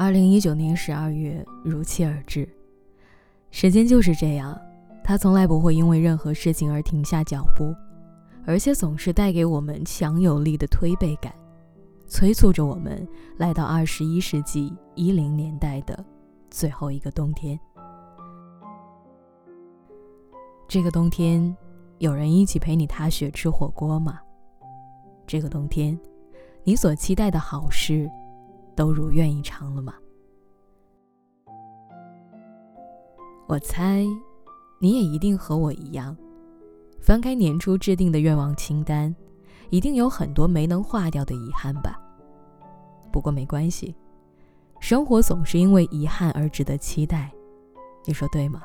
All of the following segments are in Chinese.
二零一九年十二月如期而至，时间就是这样，它从来不会因为任何事情而停下脚步，而且总是带给我们强有力的推背感，催促着我们来到二十一世纪一零年代的最后一个冬天。这个冬天，有人一起陪你踏雪吃火锅吗？这个冬天，你所期待的好事。都如愿以偿了吗？我猜，你也一定和我一样，翻开年初制定的愿望清单，一定有很多没能化掉的遗憾吧。不过没关系，生活总是因为遗憾而值得期待，你说对吗？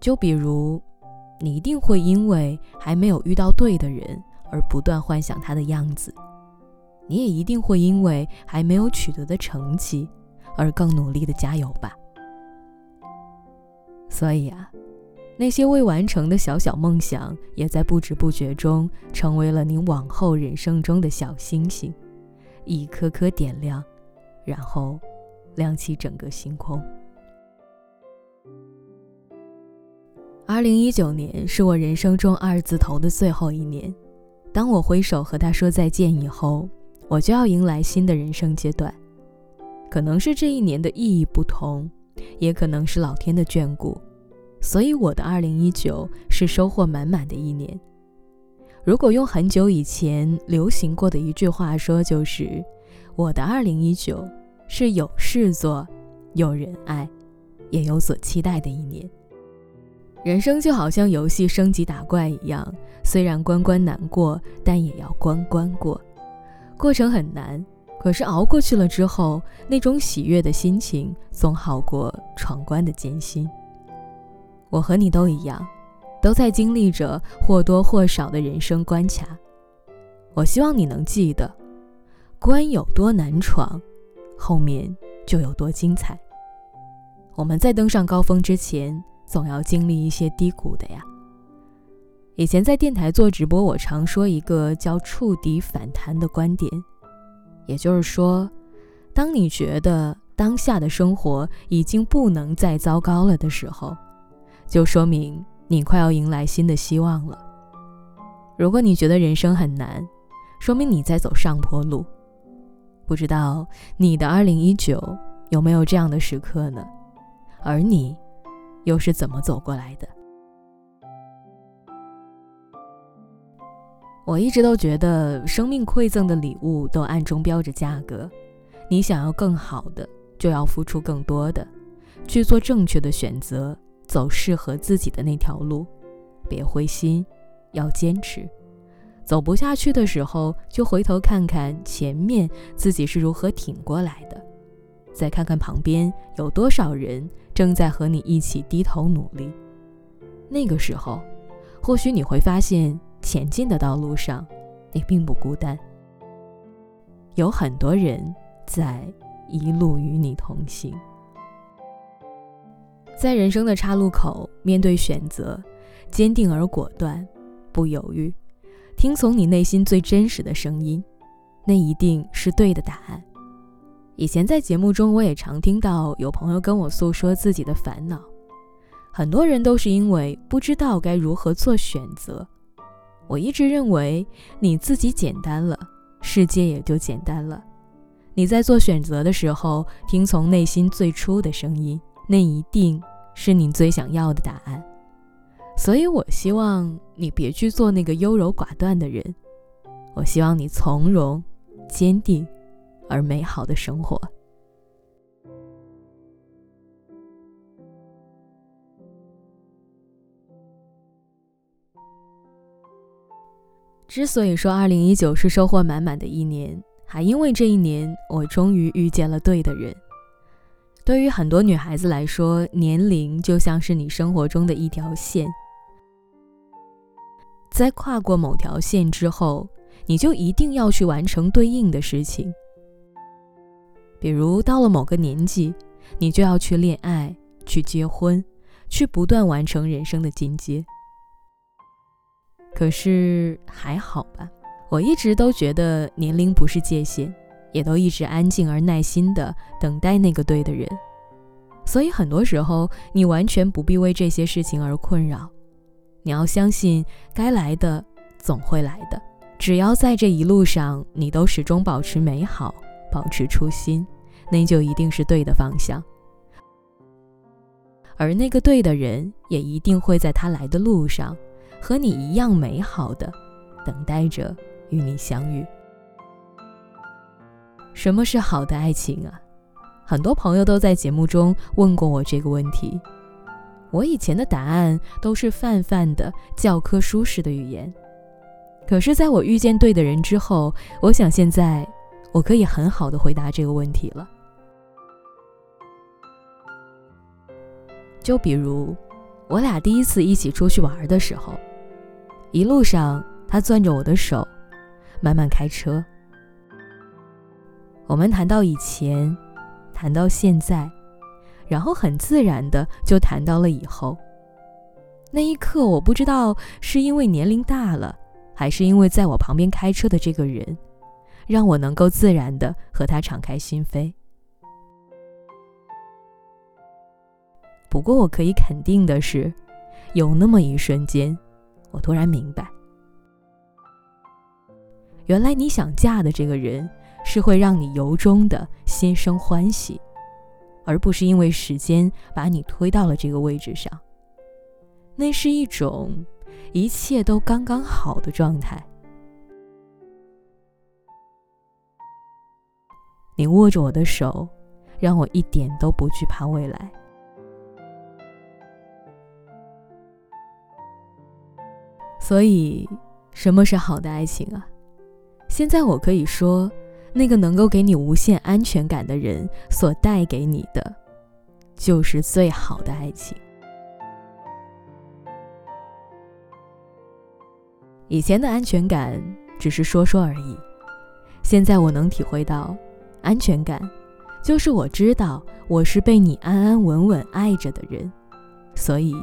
就比如，你一定会因为还没有遇到对的人而不断幻想他的样子。你也一定会因为还没有取得的成绩而更努力的加油吧。所以啊，那些未完成的小小梦想，也在不知不觉中成为了你往后人生中的小星星，一颗颗点亮，然后亮起整个星空。二零一九年是我人生中二字头的最后一年，当我挥手和他说再见以后。我就要迎来新的人生阶段，可能是这一年的意义不同，也可能是老天的眷顾，所以我的2019是收获满满的一年。如果用很久以前流行过的一句话说，就是我的2019是有事做、有人爱、也有所期待的一年。人生就好像游戏升级打怪一样，虽然关关难过，但也要关关过。过程很难，可是熬过去了之后，那种喜悦的心情总好过闯关的艰辛。我和你都一样，都在经历着或多或少的人生关卡。我希望你能记得，关有多难闯，后面就有多精彩。我们在登上高峰之前，总要经历一些低谷的呀。以前在电台做直播，我常说一个叫“触底反弹”的观点，也就是说，当你觉得当下的生活已经不能再糟糕了的时候，就说明你快要迎来新的希望了。如果你觉得人生很难，说明你在走上坡路。不知道你的2019有没有这样的时刻呢？而你又是怎么走过来的？我一直都觉得，生命馈赠的礼物都暗中标着价格。你想要更好的，就要付出更多的，去做正确的选择，走适合自己的那条路。别灰心，要坚持。走不下去的时候，就回头看看前面自己是如何挺过来的，再看看旁边有多少人正在和你一起低头努力。那个时候，或许你会发现。前进的道路上，你并不孤单，有很多人在一路与你同行。在人生的岔路口，面对选择，坚定而果断，不犹豫，听从你内心最真实的声音，那一定是对的答案。以前在节目中，我也常听到有朋友跟我诉说自己的烦恼，很多人都是因为不知道该如何做选择。我一直认为，你自己简单了，世界也就简单了。你在做选择的时候，听从内心最初的声音，那一定是你最想要的答案。所以，我希望你别去做那个优柔寡断的人。我希望你从容、坚定而美好的生活。之所以说2019是收获满满的一年，还因为这一年我终于遇见了对的人。对于很多女孩子来说，年龄就像是你生活中的一条线，在跨过某条线之后，你就一定要去完成对应的事情。比如到了某个年纪，你就要去恋爱、去结婚、去不断完成人生的进阶。可是还好吧，我一直都觉得年龄不是界限，也都一直安静而耐心的等待那个对的人。所以很多时候，你完全不必为这些事情而困扰。你要相信，该来的总会来的。只要在这一路上，你都始终保持美好，保持初心，那就一定是对的方向。而那个对的人，也一定会在他来的路上，和你一样美好的等待着与你相遇。什么是好的爱情啊？很多朋友都在节目中问过我这个问题，我以前的答案都是泛泛的教科书式的语言。可是，在我遇见对的人之后，我想现在我可以很好的回答这个问题了。就比如，我俩第一次一起出去玩的时候，一路上他攥着我的手，慢慢开车。我们谈到以前。谈到现在，然后很自然的就谈到了以后。那一刻，我不知道是因为年龄大了，还是因为在我旁边开车的这个人，让我能够自然的和他敞开心扉。不过，我可以肯定的是，有那么一瞬间，我突然明白，原来你想嫁的这个人。是会让你由衷的心生欢喜，而不是因为时间把你推到了这个位置上。那是一种一切都刚刚好的状态。你握着我的手，让我一点都不惧怕未来。所以，什么是好的爱情啊？现在我可以说。那个能够给你无限安全感的人所带给你的，就是最好的爱情。以前的安全感只是说说而已，现在我能体会到，安全感就是我知道我是被你安安稳稳爱着的人，所以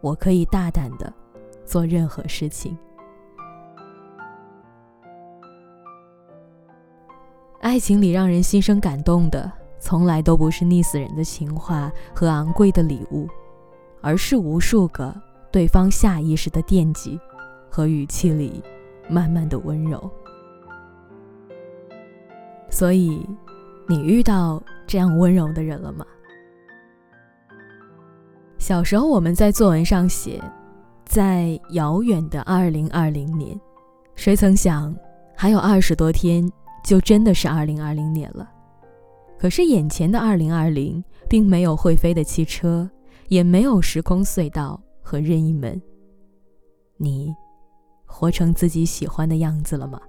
我可以大胆的做任何事情。爱情里让人心生感动的，从来都不是溺死人的情话和昂贵的礼物，而是无数个对方下意识的惦记，和语气里慢慢的温柔。所以，你遇到这样温柔的人了吗？小时候我们在作文上写，在遥远的二零二零年，谁曾想还有二十多天。就真的是二零二零年了，可是眼前的二零二零并没有会飞的汽车，也没有时空隧道和任意门。你，活成自己喜欢的样子了吗？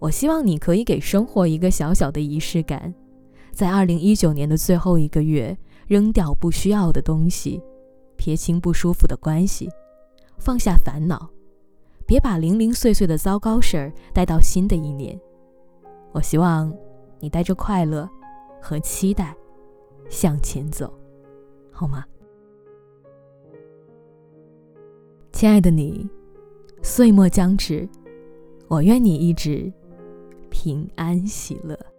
我希望你可以给生活一个小小的仪式感，在二零一九年的最后一个月。扔掉不需要的东西，撇清不舒服的关系，放下烦恼，别把零零碎碎的糟糕事儿带到新的一年。我希望你带着快乐和期待向前走，好吗？亲爱的你，岁末将至，我愿你一直平安喜乐。